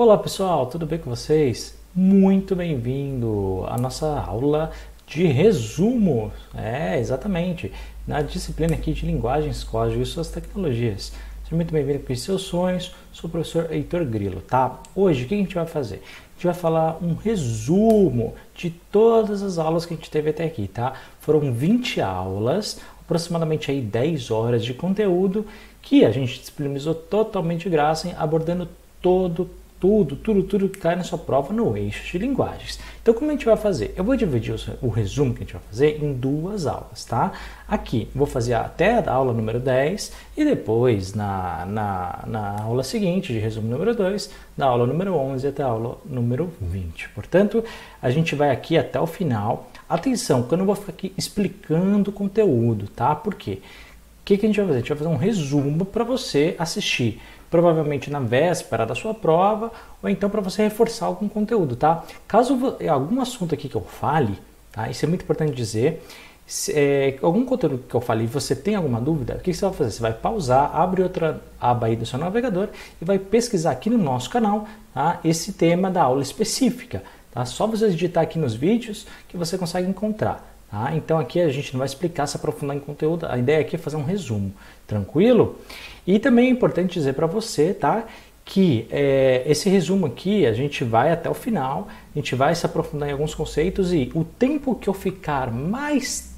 Olá pessoal, tudo bem com vocês? Muito bem-vindo à nossa aula de resumo. É, exatamente, na disciplina aqui de linguagens, código e suas tecnologias. Seja muito bem-vindo os seus sonhos. Sou o professor Heitor Grilo, tá? Hoje, o que a gente vai fazer? A gente vai falar um resumo de todas as aulas que a gente teve até aqui, tá? Foram 20 aulas, aproximadamente aí 10 horas de conteúdo que a gente disponibilizou totalmente de graça, abordando todo tudo, tudo, tudo que cai na sua prova no eixo de linguagens. Então, como a gente vai fazer? Eu vou dividir o, resumo que a gente vai fazer em duas aulas, tá? Aqui, vou fazer até a aula número 10 e depois, na, na, na aula seguinte, de resumo número 2, da aula número 11 até a aula número 20. Portanto, a gente vai aqui até o final. Atenção, que eu não vou ficar aqui explicando o conteúdo, tá? Por quê? O que, que a gente vai fazer? A gente vai fazer um resumo para você assistir provavelmente na véspera da sua prova, ou então para você reforçar algum conteúdo, tá? Caso algum assunto aqui que eu fale, tá? Isso é muito importante dizer. Se, é, algum conteúdo que eu falei você tem alguma dúvida, o que você vai fazer? Você vai pausar, abre outra aba aí do seu navegador e vai pesquisar aqui no nosso canal tá? esse tema da aula específica. Tá? Só você digitar aqui nos vídeos que você consegue encontrar. Tá? Então aqui a gente não vai explicar, se aprofundar em conteúdo, a ideia aqui é fazer um resumo, tranquilo? E também é importante dizer para você, tá? Que é, esse resumo aqui a gente vai até o final, a gente vai se aprofundar em alguns conceitos e o tempo que eu ficar mais,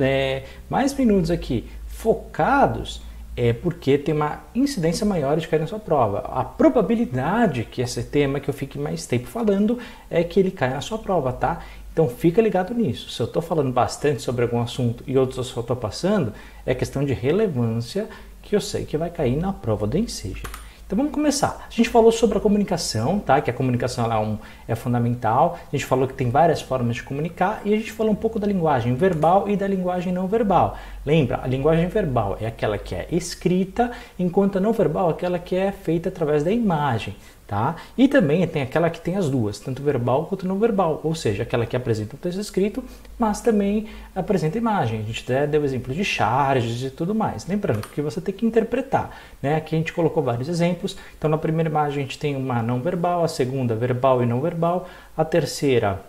é, mais minutos aqui focados é porque tem uma incidência maior de cair na sua prova. A probabilidade que esse tema que eu fique mais tempo falando é que ele caia na sua prova, tá? Então fica ligado nisso. Se eu estou falando bastante sobre algum assunto e outros eu só estou passando, é questão de relevância eu sei que vai cair na prova do Enseja. Então vamos começar. A gente falou sobre a comunicação, tá? Que a comunicação é, um, é fundamental. A gente falou que tem várias formas de comunicar e a gente falou um pouco da linguagem verbal e da linguagem não verbal. Lembra? A linguagem verbal é aquela que é escrita, enquanto a não verbal é aquela que é feita através da imagem. Tá? E também tem aquela que tem as duas, tanto verbal quanto não verbal, ou seja, aquela que apresenta o texto escrito, mas também apresenta imagem. A gente até deu exemplo de charges e tudo mais. Lembrando que você tem que interpretar. Né? Aqui a gente colocou vários exemplos. Então, na primeira imagem a gente tem uma não verbal, a segunda verbal e não verbal, a terceira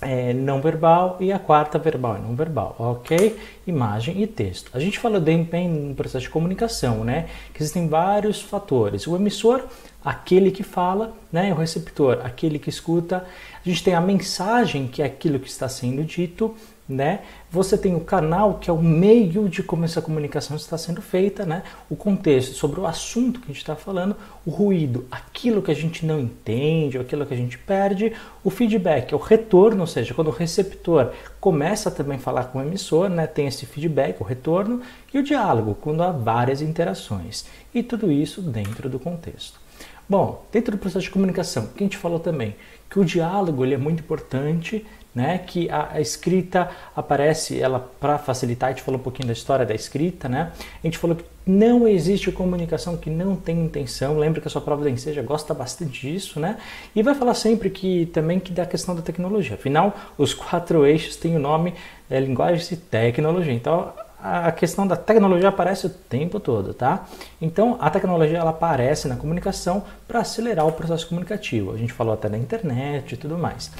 é, não verbal e a quarta verbal e não verbal, ok? Imagem e texto. A gente fala bem no processo de comunicação, né? Que existem vários fatores. O emissor aquele que fala, né, o receptor, aquele que escuta. A gente tem a mensagem, que é aquilo que está sendo dito, né? Você tem o canal, que é o meio de como essa comunicação está sendo feita, né? O contexto sobre o assunto que a gente está falando, o ruído, aquilo que a gente não entende, aquilo que a gente perde, o feedback, o retorno, ou seja, quando o receptor começa também a falar com o emissor, né? Tem esse feedback, o retorno, e o diálogo, quando há várias interações. E tudo isso dentro do contexto. Bom, dentro do processo de comunicação, que a gente falou também que o diálogo ele é muito importante, né? Que a, a escrita aparece, ela para facilitar, a gente falou um pouquinho da história da escrita, né? A gente falou que não existe comunicação que não tem intenção. Lembra que a sua prova da Enseja gosta bastante disso, né? E vai falar sempre que também que da questão da tecnologia. Afinal, os quatro eixos têm o nome é, linguagens e tecnologia. Então, a questão da tecnologia aparece o tempo todo, tá? Então, a tecnologia ela aparece na comunicação para acelerar o processo comunicativo. A gente falou até da internet e tudo mais.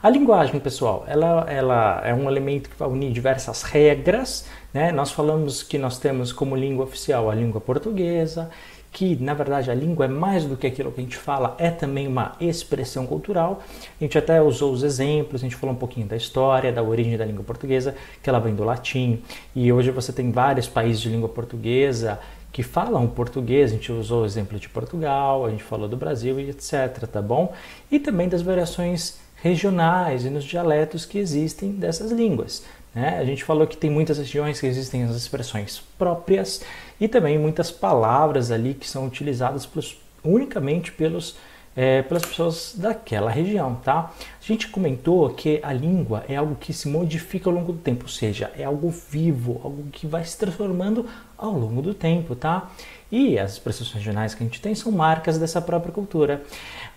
A linguagem, pessoal, ela, ela é um elemento que vai unir diversas regras. Né? Nós falamos que nós temos como língua oficial a língua portuguesa, que na verdade a língua é mais do que aquilo que a gente fala, é também uma expressão cultural. A gente até usou os exemplos, a gente falou um pouquinho da história, da origem da língua portuguesa, que ela vem do latim, e hoje você tem vários países de língua portuguesa que falam português, a gente usou o exemplo de Portugal, a gente falou do Brasil e etc, tá bom? E também das variações regionais e nos dialetos que existem dessas línguas. Né? A gente falou que tem muitas regiões que existem as expressões próprias e também muitas palavras ali que são utilizadas pelos, unicamente pelos, é, pelas pessoas daquela região, tá? A gente comentou que a língua é algo que se modifica ao longo do tempo, ou seja, é algo vivo, algo que vai se transformando ao longo do tempo, tá? E as expressões regionais que a gente tem são marcas dessa própria cultura.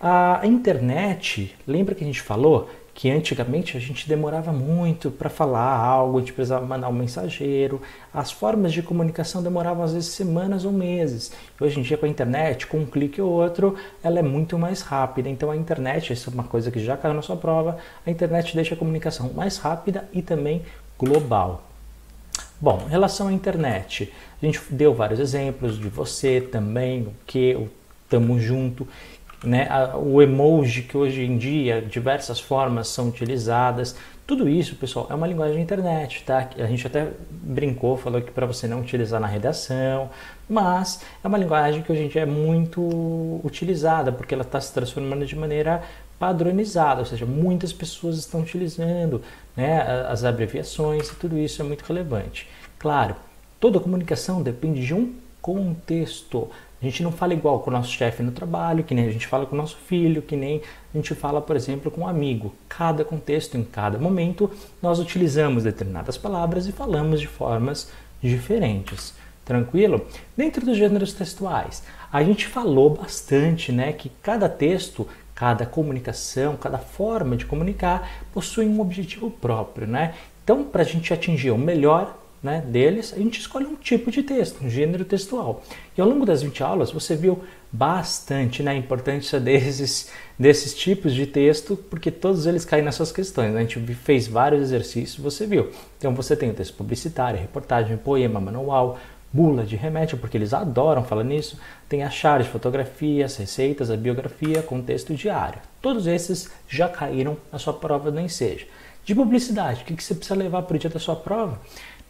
A internet, lembra que a gente falou que antigamente a gente demorava muito para falar algo, a gente precisava mandar um mensageiro, as formas de comunicação demoravam às vezes semanas ou meses. Hoje em dia com a internet, com um clique ou outro, ela é muito mais rápida. Então a internet, isso é uma coisa que já caiu na sua prova, a internet deixa a comunicação mais rápida e também global. Bom, em relação à internet, a gente deu vários exemplos de você também, o que, o tamo junto, né? o emoji que hoje em dia diversas formas são utilizadas. Tudo isso, pessoal, é uma linguagem da internet, tá? A gente até brincou, falou que para você não utilizar na redação, mas é uma linguagem que hoje em dia é muito utilizada, porque ela está se transformando de maneira padronizada, ou seja, muitas pessoas estão utilizando né, as abreviações e tudo isso é muito relevante. Claro, toda comunicação depende de um contexto. A gente não fala igual com o nosso chefe no trabalho, que nem a gente fala com o nosso filho, que nem a gente fala, por exemplo, com um amigo. Cada contexto, em cada momento, nós utilizamos determinadas palavras e falamos de formas diferentes. Tranquilo? Dentro dos gêneros textuais, a gente falou bastante né, que cada texto, cada comunicação, cada forma de comunicar possui um objetivo próprio. Né? Então, para a gente atingir o melhor né, deles, a gente escolhe um tipo de texto, um gênero textual. E ao longo das 20 aulas você viu bastante né, a importância desses, desses tipos de texto, porque todos eles caem nessas questões. Né? A gente fez vários exercícios, você viu. Então você tem o texto publicitário, reportagem, poema, manual, bula de remédio, porque eles adoram falar nisso. Tem a charge, fotografias, receitas, a biografia, contexto diário. Todos esses já caíram na sua prova do Enseja. De publicidade, o que você precisa levar para o dia da sua prova?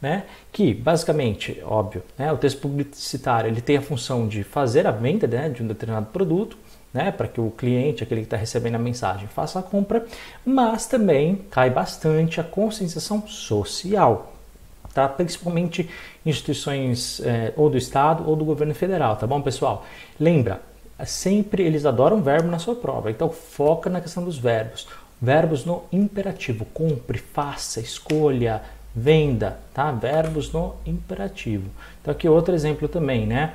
Né? que basicamente, óbvio, né? o texto publicitário ele tem a função de fazer a venda né? de um determinado produto, né? para que o cliente, aquele que está recebendo a mensagem, faça a compra, mas também cai bastante a conscientização social, tá? principalmente instituições é, ou do Estado ou do governo federal, tá bom, pessoal? Lembra, sempre eles adoram verbo na sua prova, então foca na questão dos verbos. Verbos no imperativo, compre, faça, escolha, venda, tá? Verbos no imperativo. Então aqui outro exemplo também, né?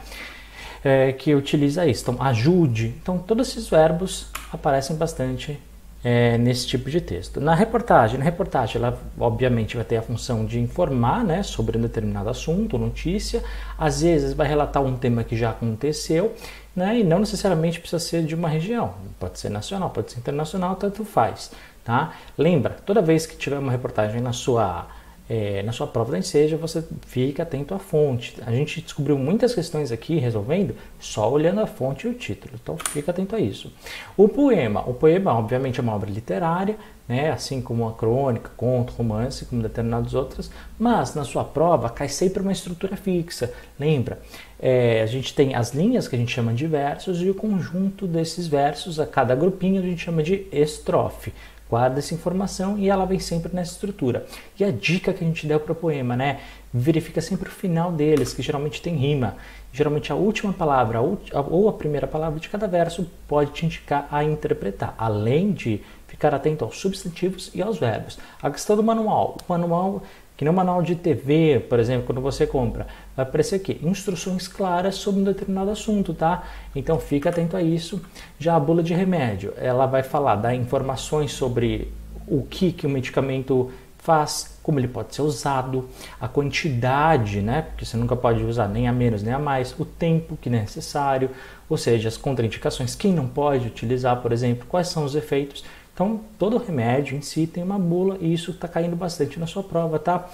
É, que utiliza isso. Então ajude. Então todos esses verbos aparecem bastante é, nesse tipo de texto. Na reportagem, na reportagem ela obviamente vai ter a função de informar, né, sobre um determinado assunto, notícia. Às vezes vai relatar um tema que já aconteceu, né, e não necessariamente precisa ser de uma região. Pode ser nacional, pode ser internacional, tanto faz, tá? Lembra, toda vez que tiver uma reportagem na sua é, na sua prova da Enseja, você fica atento à fonte. A gente descobriu muitas questões aqui resolvendo só olhando a fonte e o título, então fica atento a isso. O poema, o poema obviamente é uma obra literária, né, assim como a crônica, conto, romance, como determinados outros, mas na sua prova cai sempre uma estrutura fixa. Lembra? É, a gente tem as linhas que a gente chama de versos e o conjunto desses versos, a cada grupinho a gente chama de estrofe. Guarda essa informação e ela vem sempre nessa estrutura. E a dica que a gente deu para o poema, né? Verifica sempre o final deles, que geralmente tem rima. Geralmente a última palavra ou a primeira palavra de cada verso pode te indicar a interpretar, além de ficar atento aos substantivos e aos verbos. A questão do manual. O manual que no manual de TV, por exemplo, quando você compra, vai aparecer aqui instruções claras sobre um determinado assunto, tá? Então fica atento a isso. Já a bula de remédio, ela vai falar, dar informações sobre o que, que o medicamento faz, como ele pode ser usado, a quantidade, né? Porque você nunca pode usar nem a menos nem a mais, o tempo que é necessário, ou seja, as contraindicações, quem não pode utilizar, por exemplo, quais são os efeitos. Então, todo remédio em si tem uma bula e isso está caindo bastante na sua prova, tá?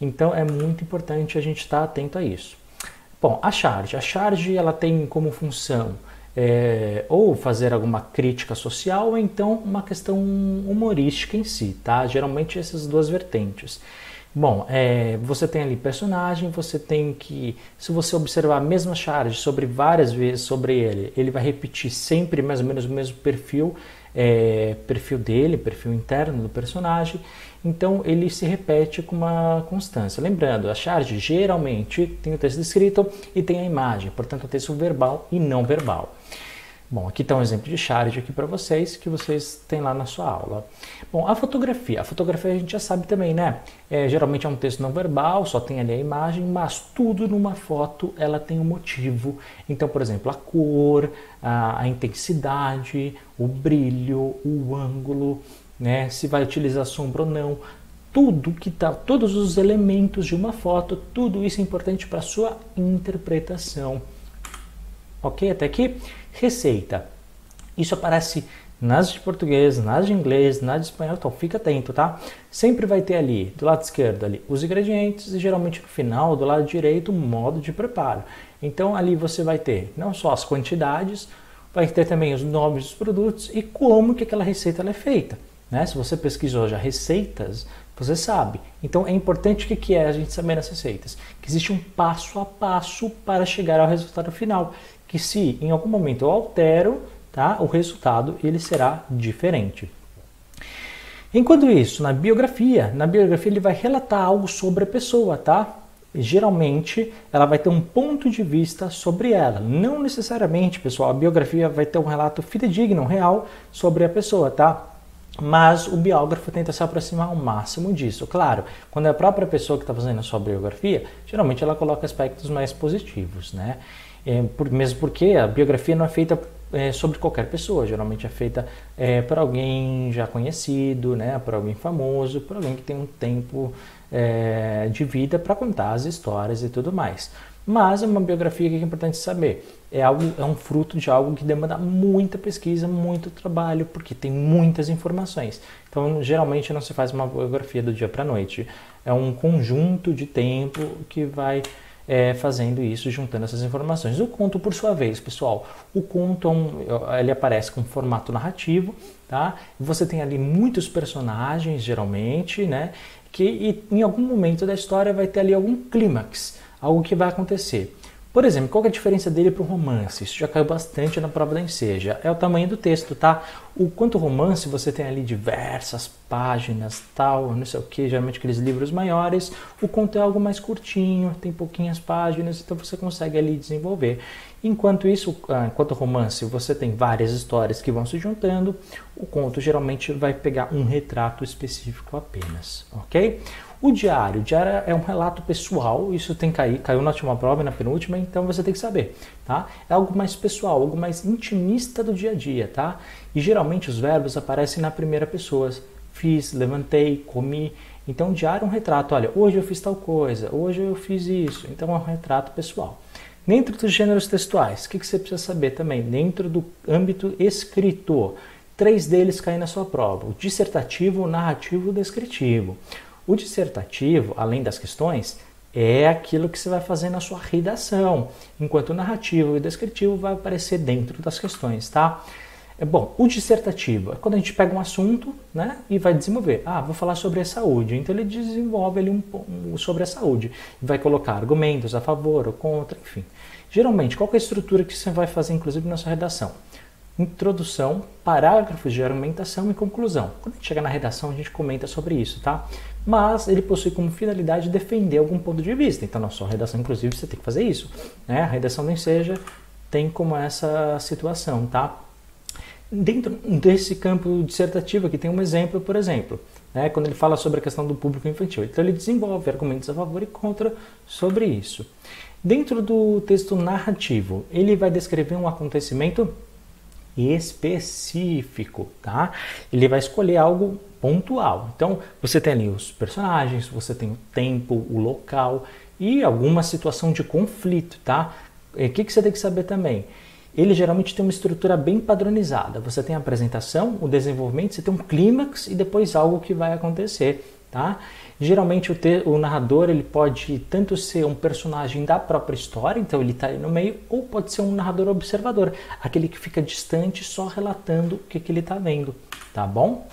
Então, é muito importante a gente estar tá atento a isso. Bom, a charge. A charge ela tem como função é, ou fazer alguma crítica social ou então uma questão humorística em si, tá? Geralmente essas duas vertentes. Bom, é, você tem ali personagem, você tem que, se você observar a mesma charge sobre várias vezes sobre ele, ele vai repetir sempre mais ou menos o mesmo perfil é, perfil dele, perfil interno do personagem, então ele se repete com uma constância. Lembrando, a charge geralmente tem o texto escrito e tem a imagem, portanto, o texto verbal e não verbal. Bom, aqui está um exemplo de charge aqui para vocês, que vocês têm lá na sua aula. Bom, a fotografia. A fotografia a gente já sabe também, né? É, geralmente é um texto não verbal, só tem ali a imagem, mas tudo numa foto ela tem um motivo. Então, por exemplo, a cor, a, a intensidade, o brilho, o ângulo, né? Se vai utilizar sombra ou não, tudo que tá, todos os elementos de uma foto, tudo isso é importante para sua interpretação. Ok? Até aqui, receita. Isso aparece nas de português, nas de inglês, nas de espanhol, então fica atento, tá? Sempre vai ter ali, do lado esquerdo, ali, os ingredientes e geralmente no final, do lado direito, o modo de preparo. Então ali você vai ter não só as quantidades, vai ter também os nomes dos produtos e como que aquela receita é feita. Né? Se você pesquisou já receitas, você sabe. Então é importante o que é a gente saber as receitas. Que existe um passo a passo para chegar ao resultado final. Que se em algum momento eu altero, tá? o resultado ele será diferente. Enquanto isso, na biografia, na biografia ele vai relatar algo sobre a pessoa, tá? E, geralmente ela vai ter um ponto de vista sobre ela. Não necessariamente, pessoal, a biografia vai ter um relato fidedigno, real sobre a pessoa, tá? Mas o biógrafo tenta se aproximar ao máximo disso. Claro, quando é a própria pessoa que está fazendo a sua biografia, geralmente ela coloca aspectos mais positivos, né? É, por, mesmo porque a biografia não é feita é, sobre qualquer pessoa, geralmente é feita é, por alguém já conhecido, né, por alguém famoso, por alguém que tem um tempo é, de vida para contar as histórias e tudo mais. Mas é uma biografia que é importante saber. É, algo, é um fruto de algo que demanda muita pesquisa, muito trabalho, porque tem muitas informações. Então, geralmente não se faz uma biografia do dia para a noite. É um conjunto de tempo que vai é, fazendo isso, juntando essas informações. O conto, por sua vez, pessoal, o conto é um, ele aparece com formato narrativo, tá? Você tem ali muitos personagens, geralmente, né? Que e, em algum momento da história vai ter ali algum clímax, algo que vai acontecer. Por exemplo, qual é a diferença dele para o romance? Isso já caiu bastante na prova da enseja. É o tamanho do texto, tá? O quanto romance você tem ali diversas páginas, tal, não sei o que, geralmente aqueles livros maiores. O conto é algo mais curtinho, tem pouquinhas páginas, então você consegue ali desenvolver. Enquanto isso, ah, enquanto romance, você tem várias histórias que vão se juntando. O conto geralmente vai pegar um retrato específico apenas, ok? O diário, o diário é um relato pessoal, isso tem que cair, caiu na última prova e na penúltima, então você tem que saber, tá? É algo mais pessoal, algo mais intimista do dia a dia, tá? E geralmente os verbos aparecem na primeira pessoa. Fiz, levantei, comi. Então o diário é um retrato, olha, hoje eu fiz tal coisa, hoje eu fiz isso. Então é um retrato pessoal. Dentro dos gêneros textuais, o que, você precisa saber também? Dentro do âmbito escritor, três deles caem na sua prova: o dissertativo, o narrativo e o descritivo. O dissertativo, além das questões, é aquilo que você vai fazer na sua redação, enquanto o narrativo e o descritivo vai aparecer dentro das questões, tá? É bom, o dissertativo é quando a gente pega um assunto, né, e vai desenvolver. Ah, vou falar sobre a saúde. Então ele desenvolve ali um, um sobre a saúde, vai colocar argumentos a favor ou contra, enfim. Geralmente, qual é a estrutura que você vai fazer, inclusive na sua redação? introdução, parágrafos de argumentação e conclusão. Quando a gente chega na redação, a gente comenta sobre isso, tá? Mas ele possui como finalidade defender algum ponto de vista. Então, na sua redação, inclusive, você tem que fazer isso. Né? A redação do Enseja tem como essa situação, tá? Dentro desse campo dissertativo aqui tem um exemplo, por exemplo, né? quando ele fala sobre a questão do público infantil. Então, ele desenvolve argumentos a favor e contra sobre isso. Dentro do texto narrativo, ele vai descrever um acontecimento específico, tá? Ele vai escolher algo pontual. Então, você tem ali os personagens, você tem o tempo, o local e alguma situação de conflito, tá? O que, que você tem que saber também? Ele geralmente tem uma estrutura bem padronizada. Você tem a apresentação, o desenvolvimento, você tem um clímax e depois algo que vai acontecer, tá? Geralmente o, o, narrador ele pode tanto ser um personagem da própria história, então ele está ali no meio, ou pode ser um narrador observador, aquele que fica distante só relatando o que, que ele está vendo, tá bom?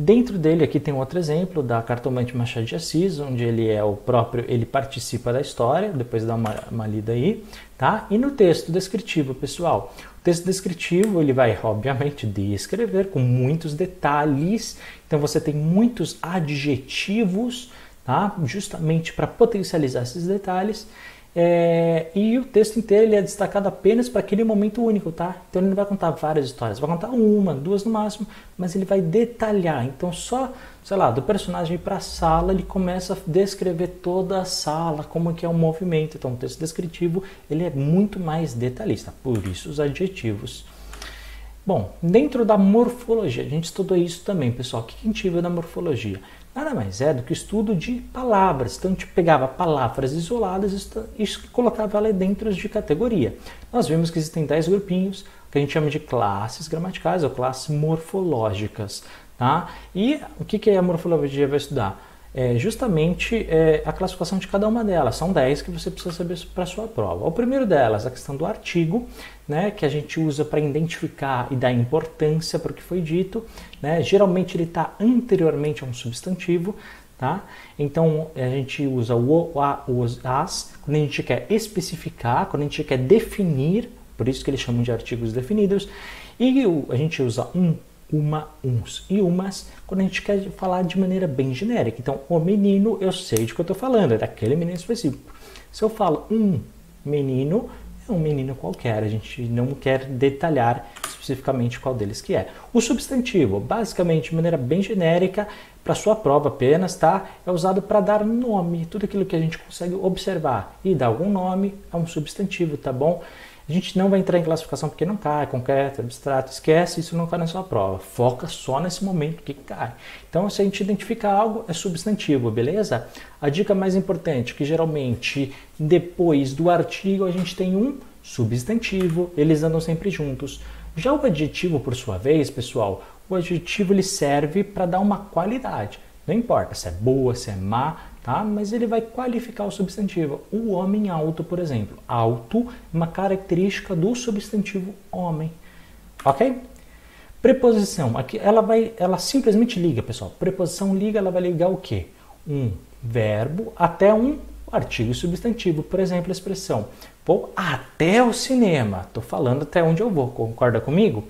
Dentro dele aqui tem outro exemplo da Cartomante Machado de Assis, onde ele é o próprio, ele participa da história, depois dá uma, uma lida aí, tá? E no texto descritivo, pessoal, o texto descritivo ele vai, obviamente, descrever com muitos detalhes, então você tem muitos adjetivos, tá? Justamente para potencializar esses detalhes é, e o texto inteiro ele é destacado apenas para aquele momento único, tá? Então ele não vai contar várias histórias, vai contar uma, duas no máximo, mas ele vai detalhar. Então só, sei lá, do personagem para a sala, ele começa a descrever toda a sala, como que é o movimento. Então o texto descritivo ele é muito mais detalhista, por isso os adjetivos. Bom, dentro da morfologia, a gente estudou isso também, pessoal. O que a gente viu da morfologia? Nada mais é do que estudo de palavras. Então, a gente pegava palavras isoladas e colocava ela dentro de categoria. Nós vimos que existem 10 grupinhos, que a gente chama de classes gramaticais ou classes morfológicas. Tá? E o que, que a morfologia vai estudar? É justamente é, a classificação de cada uma delas. São 10 que você precisa saber para a sua prova. O primeiro delas, a questão do artigo, né, que a gente usa para identificar e dar importância para o que foi dito. Né? Geralmente ele está anteriormente a um substantivo. Tá? Então a gente usa o, o, a, os, as, quando a gente quer especificar, quando a gente quer definir, por isso que eles chamam de artigos definidos, e a gente usa um, uma, uns e umas, quando a gente quer falar de maneira bem genérica. Então, o menino, eu sei de que eu estou falando, é daquele menino específico. Se eu falo um menino, é um menino qualquer, a gente não quer detalhar especificamente qual deles que é. O substantivo, basicamente, de maneira bem genérica, para sua prova apenas, tá? É usado para dar nome, tudo aquilo que a gente consegue observar e dar algum nome é um substantivo, tá bom? A gente não vai entrar em classificação porque não cai, concreto, abstrato, esquece, isso não cai na sua prova. Foca só nesse momento que cai. Então, se a gente identifica algo, é substantivo, beleza? A dica mais importante, que geralmente depois do artigo a gente tem um substantivo, eles andam sempre juntos. Já o adjetivo, por sua vez, pessoal, o adjetivo ele serve para dar uma qualidade. Não importa se é boa, se é má, tá? mas ele vai qualificar o substantivo. O homem alto, por exemplo. Alto uma característica do substantivo homem. Ok? Preposição. Aqui ela vai, ela simplesmente liga, pessoal. Preposição liga, ela vai ligar o quê? Um verbo até um artigo substantivo. Por exemplo, a expressão vou até o cinema. Estou falando até onde eu vou. Concorda comigo?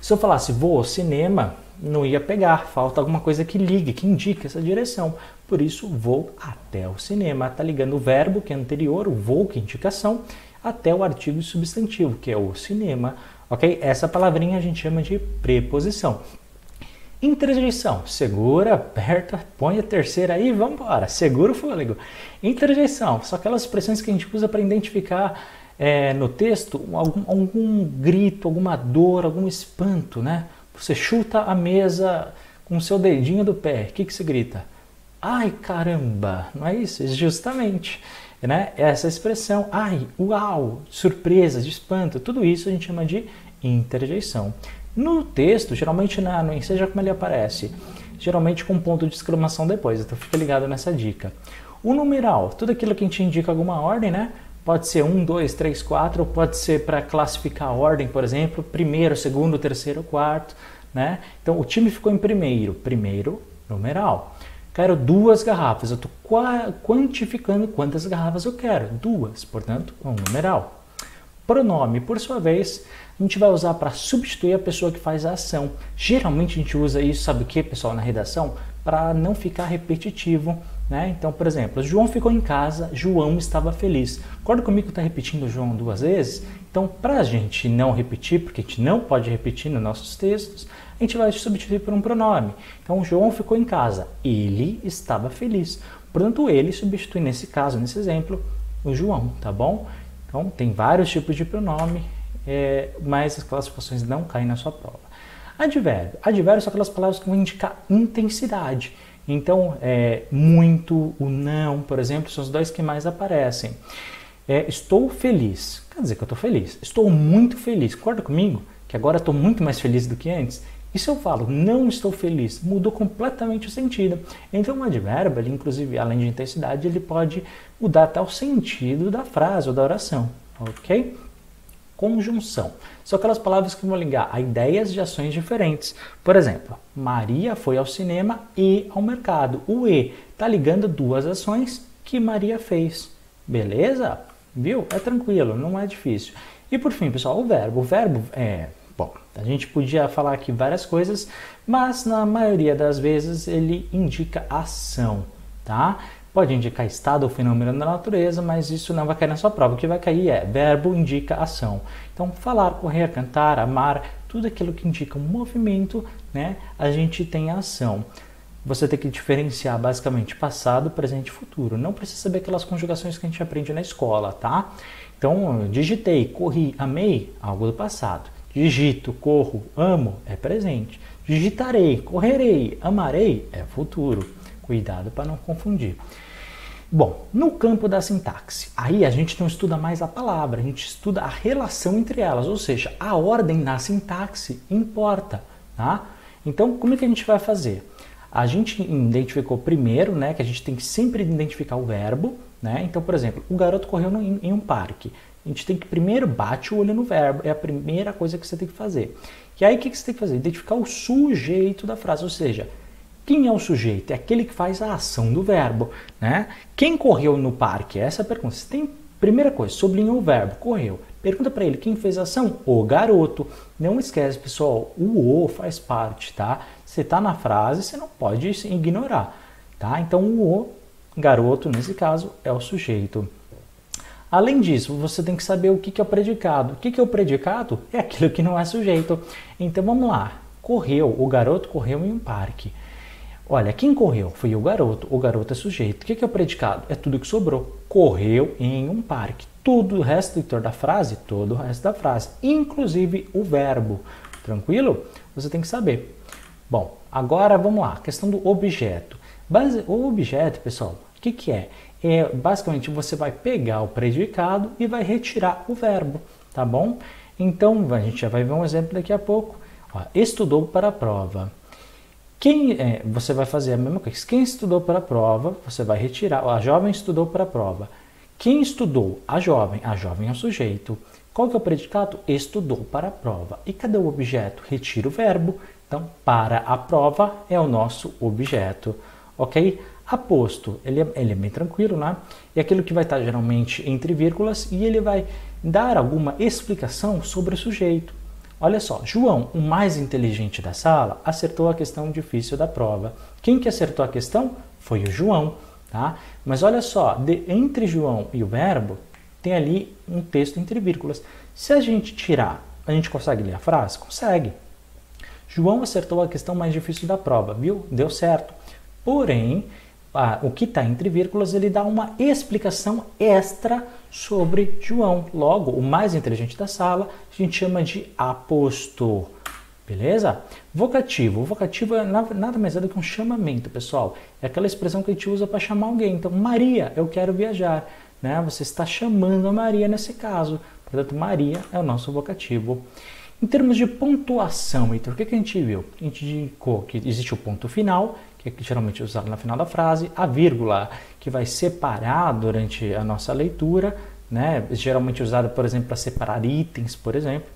Se eu falasse vou ao cinema, não ia pegar, falta alguma coisa que ligue, que indique essa direção. Por isso, vou até o cinema. Está ligando o verbo, que é anterior, o vou, que é indicação, até o artigo substantivo, que é o cinema. Ok? Essa palavrinha a gente chama de preposição. Interjeição. Segura, aperta, põe a terceira aí e vamos embora. Segura o fôlego. Interjeição. São aquelas expressões que a gente usa para identificar é, no texto algum, algum grito, alguma dor, algum espanto, né? Você chuta a mesa com o seu dedinho do pé. O que, que você grita? Ai, caramba! Não é isso? Justamente. Né? Essa expressão, ai, uau, surpresa, de espanto, tudo isso a gente chama de interjeição. No texto, geralmente na, no seja como ele aparece, geralmente com ponto de exclamação depois, então fica ligado nessa dica. O numeral, tudo aquilo que a gente indica alguma ordem, né? Pode ser 1, 2, 3, 4, pode ser para classificar a ordem, por exemplo, primeiro, segundo, terceiro, quarto, né? Então o time ficou em primeiro, primeiro numeral. Quero duas garrafas, eu estou quantificando quantas garrafas eu quero, duas, portanto, um numeral. Pronome, por sua vez, a gente vai usar para substituir a pessoa que faz a ação. Geralmente a gente usa isso, sabe o que, pessoal, na redação? Para não ficar repetitivo né? Então, por exemplo, João ficou em casa, João estava feliz. Concorda comigo que está repetindo João duas vezes? Então, para a gente não repetir, porque a gente não pode repetir nos nossos textos, a gente vai substituir por um pronome. Então, João ficou em casa, ele estava feliz. Portanto, ele substitui nesse caso, nesse exemplo, o João, tá bom? Então, tem vários tipos de pronome, é, mas as classificações não caem na sua prova. Advérbio. Advérbio são aquelas palavras que vão indicar intensidade. Então, é, muito, o não, por exemplo, são os dois que mais aparecem. É, estou feliz, quer dizer que eu estou feliz. Estou muito feliz, concorda comigo? Que agora estou muito mais feliz do que antes. E se eu falo não estou feliz, mudou completamente o sentido. Então, um advérbio, ele, inclusive, além de intensidade, ele pode mudar até o sentido da frase ou da oração, ok? Conjunção. São aquelas palavras que vão ligar a ideias de ações diferentes. Por exemplo, Maria foi ao cinema e ao mercado. O E está ligando duas ações que Maria fez. Beleza? Viu? É tranquilo, não é difícil. E por fim, pessoal, o verbo. O verbo é. Bom, a gente podia falar aqui várias coisas, mas na maioria das vezes ele indica ação, tá? Pode indicar estado ou fenômeno da natureza, mas isso não vai cair na sua prova. O que vai cair é verbo indica ação. Então, falar, correr, cantar, amar, tudo aquilo que indica um movimento, né? A gente tem a ação. Você tem que diferenciar basicamente passado, presente e futuro. Não precisa saber aquelas conjugações que a gente aprende na escola, tá? Então, digitei, corri, amei, algo do passado. Digito, corro, amo é presente. Digitarei, correrei, amarei é futuro. Cuidado para não confundir. Bom, no campo da sintaxe, aí a gente não estuda mais a palavra, a gente estuda a relação entre elas, ou seja, a ordem na sintaxe importa, tá? Então, como é que a gente vai fazer? A gente identificou primeiro, né, que a gente tem que sempre identificar o verbo, né? Então, por exemplo, o garoto correu no, em, em um parque. A gente tem que primeiro bate o olho no verbo, é a primeira coisa que você tem que fazer. E aí o que você tem que fazer? Identificar o sujeito da frase, ou seja, quem é o sujeito? É aquele que faz a ação do verbo, né? Quem correu no parque? Essa é a pergunta. Você tem, primeira coisa, sublinha o verbo, correu. Pergunta para ele quem fez a ação? O garoto. Não esquece, pessoal, o o faz parte, tá? Você está na frase, você não pode ignorar, tá? Então o o, garoto, nesse caso, é o sujeito. Além disso, você tem que saber o que é o predicado. O que é o predicado? É aquilo que não é sujeito. Então vamos lá. Correu, o garoto correu em um parque. Olha, quem correu foi o garoto. O garoto é sujeito. O que é o predicado? É tudo que sobrou. Correu em um parque. Tudo o resto da frase, todo o resto da frase, inclusive o verbo. Tranquilo? Você tem que saber. Bom, agora vamos lá. Questão do objeto. Base, o objeto, pessoal, o que, que é? É basicamente você vai pegar o predicado e vai retirar o verbo, tá bom? Então a gente já vai ver um exemplo daqui a pouco. Ó, estudou para a prova. Quem é, você vai fazer a mesma coisa. Quem estudou para a prova, você vai retirar. A jovem estudou para a prova. Quem estudou? A jovem. A jovem é o sujeito. Qual que é o predicado? Estudou para a prova. E cadê o objeto? Retira o verbo. Então, para a prova é o nosso objeto. Ok? Aposto, ele é, ele é bem tranquilo, né? E aquilo que vai estar geralmente entre vírgulas e ele vai dar alguma explicação sobre o sujeito. Olha só, João, o mais inteligente da sala, acertou a questão difícil da prova. Quem que acertou a questão? Foi o João, tá? Mas olha só, de, entre João e o verbo, tem ali um texto entre vírgulas. Se a gente tirar, a gente consegue ler a frase? Consegue. João acertou a questão mais difícil da prova, viu? Deu certo. Porém, o que está entre vírgulas, ele dá uma explicação extra sobre João. Logo, o mais inteligente da sala, a gente chama de aposto. Beleza? Vocativo. Vocativo é nada mais é do que um chamamento, pessoal. É aquela expressão que a gente usa para chamar alguém. Então, Maria, eu quero viajar. Né? Você está chamando a Maria nesse caso. Portanto, Maria é o nosso vocativo. Em termos de pontuação, Heitor, o que a gente viu? A gente indicou que existe o ponto final que é geralmente usado na final da frase, a vírgula, que vai separar durante a nossa leitura, né? geralmente usada, por exemplo, para separar itens, por exemplo.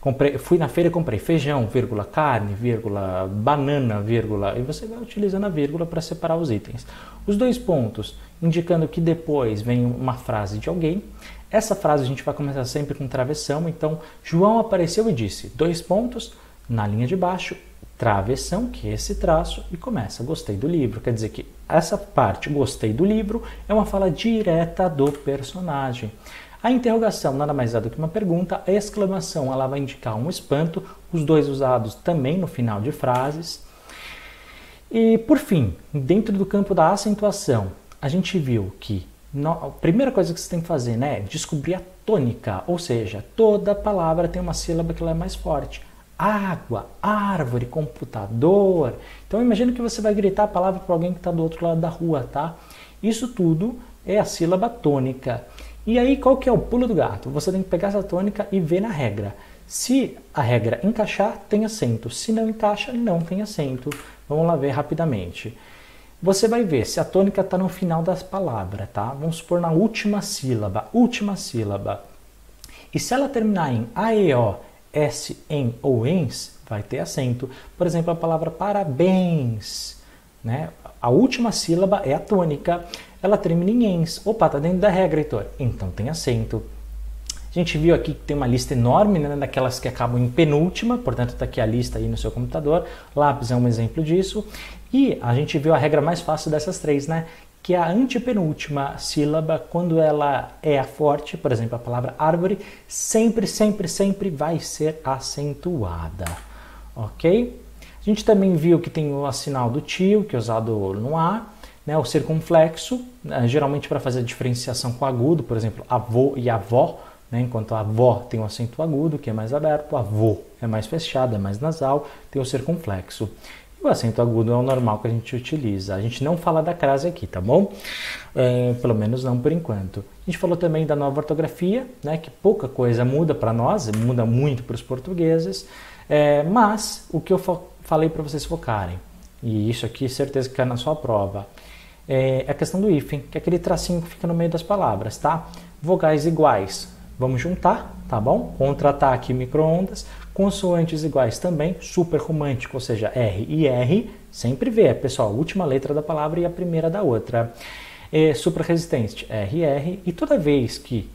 Comprei, fui na feira e comprei feijão, vírgula, carne, vírgula, banana, vírgula, e você vai utilizando a vírgula para separar os itens. Os dois pontos, indicando que depois vem uma frase de alguém. Essa frase a gente vai começar sempre com travessão, então João apareceu e disse, dois pontos, na linha de baixo, travessão, que é esse traço, e começa gostei do livro. Quer dizer que essa parte gostei do livro é uma fala direta do personagem. A interrogação nada mais é do que uma pergunta, a exclamação ela vai indicar um espanto, os dois usados também no final de frases. E por fim, dentro do campo da acentuação, a gente viu que a primeira coisa que você tem que fazer né, é descobrir a tônica, ou seja, toda palavra tem uma sílaba que ela é mais forte água, árvore, computador. Então imagina que você vai gritar a palavra para alguém que está do outro lado da rua, tá? Isso tudo é a sílaba tônica. E aí qual que é o pulo do gato? Você tem que pegar essa tônica e ver na regra. Se a regra encaixar, tem acento. Se não encaixa, não tem acento. Vamos lá ver rapidamente. Você vai ver se a tônica está no final das palavras, tá? Vamos supor na última sílaba, última sílaba. E se ela terminar em AEO S, em ou ens, vai ter acento. Por exemplo, a palavra parabéns. Né? A última sílaba é a tônica. Ela termina em ens. Opa, está dentro da regra, Heitor. Então tem acento. A gente viu aqui que tem uma lista enorme, né, daquelas que acabam em penúltima, portanto está aqui a lista aí no seu computador. Lápis é um exemplo disso. E a gente viu a regra mais fácil dessas três, né? Que a antepenúltima sílaba, quando ela é a forte, por exemplo, a palavra árvore, sempre, sempre, sempre vai ser acentuada, ok? A gente também viu que tem o sinal do tio, que é usado no A, né, o circunflexo, né, geralmente para fazer a diferenciação com agudo, por exemplo, avô e avó, Né? Enquanto a avó tem o acento agudo, que é mais aberto, avô é mais fechado, é mais nasal, tem o circunflexo. O acento agudo é o normal que a gente utiliza. A gente não fala da crase aqui, tá bom? É, pelo menos não por enquanto. A gente falou também da nova ortografia, né, que pouca coisa muda para nós, muda muito para os portugueses, é, mas o que eu falei para vocês focarem, e isso aqui certeza que cai na sua prova, é a questão do hífen, que é aquele tracinho que fica no meio das palavras, tá? Vogais iguais, vamos juntar, tá bom? Contra-ataque micro-ondas, consoantes iguais também, super romântico, ou seja, R e R, sempre vê, pessoal, a última letra da palavra e a primeira da outra. É, super resistente, R e R, e toda vez que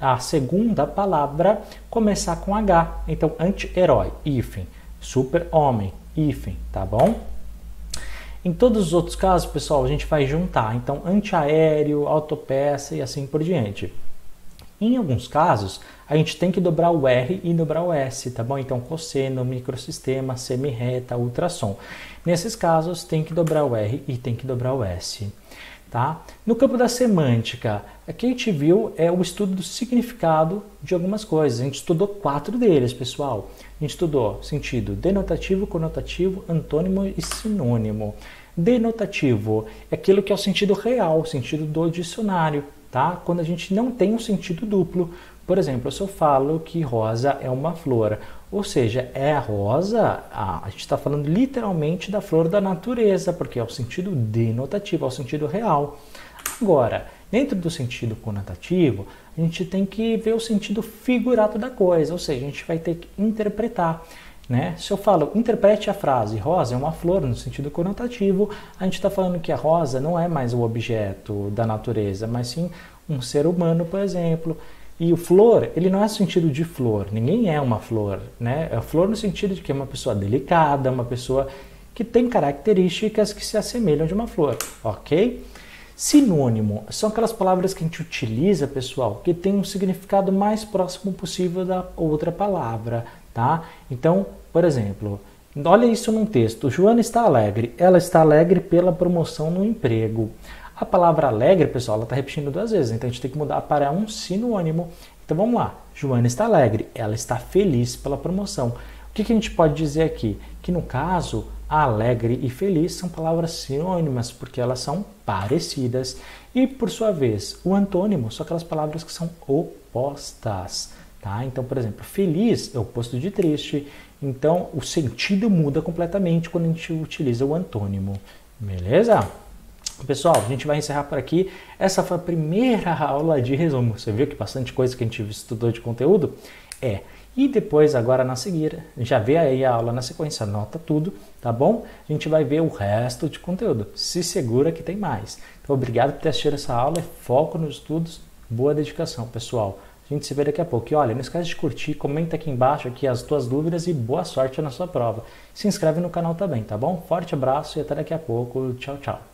a segunda palavra começar com H, então anti-herói, hífen, super-homem, hífen, tá bom? Em todos os outros casos, pessoal, a gente vai juntar, então antiaéreo, autopeça e assim por diante. Em alguns casos, a gente tem que dobrar o R e dobrar o S, tá bom? Então, cosseno, microsistema, semi-reta, ultrassom. Nesses casos, tem que dobrar o R e tem que dobrar o S. Tá? No campo da semântica, aqui a gente viu é o estudo do significado de algumas coisas. A gente estudou quatro deles, pessoal. A gente estudou sentido denotativo, conotativo, antônimo e sinônimo. Denotativo é aquilo que é o sentido real, o sentido do dicionário tá? Quando a gente não tem um sentido duplo. Por exemplo, se eu falo que rosa é uma flor, ou seja, é a rosa, a, a gente está falando literalmente da flor da natureza, porque é o sentido denotativo, é o sentido real. Agora, dentro do sentido conotativo, a gente tem que ver o sentido figurado da coisa, ou seja, a gente vai ter que interpretar. Né? Se eu falo, interprete a frase, rosa é uma flor no sentido conotativo, a gente está falando que a rosa não é mais o objeto da natureza, mas sim um ser humano, por exemplo. E o flor, ele não é sentido de flor, ninguém é uma flor, né? É flor no sentido de que é uma pessoa delicada, uma pessoa que tem características que se assemelham de uma flor, ok? Sinônimo são aquelas palavras que a gente utiliza, pessoal, que tem um significado mais próximo possível da outra palavra, tá? Então, por exemplo, olha isso num texto. Joana está alegre. Ela está alegre pela promoção no emprego. A palavra alegre, pessoal, ela está repetindo duas vezes, então a gente tem que mudar para um sinônimo. Então vamos lá. Joana está alegre. Ela está feliz pela promoção. O que, que a gente pode dizer aqui? Que no caso, alegre e feliz são palavras sinônimas, porque elas são parecidas. E por sua vez, o antônimo são aquelas palavras que são opostas. Tá? Então, por exemplo, feliz é o oposto de triste. Então, o sentido muda completamente quando a gente utiliza o antônimo. Beleza? Pessoal, a gente vai encerrar por aqui. Essa foi a primeira aula de resumo. Você viu que bastante coisa que a gente estudou de conteúdo? É. E depois, agora na seguida, já vê aí a aula na sequência, anota tudo, tá bom? A gente vai ver o resto de conteúdo. Se segura que tem mais. Então, obrigado por ter assistido essa aula. Foco nos estudos. Boa dedicação, pessoal. A gente se vê daqui a pouco. E olha, não esquece de curtir, comenta aqui embaixo aqui as tuas dúvidas e boa sorte na sua prova. Se inscreve no canal também, tá bom? Forte abraço e até daqui a pouco. Tchau, tchau.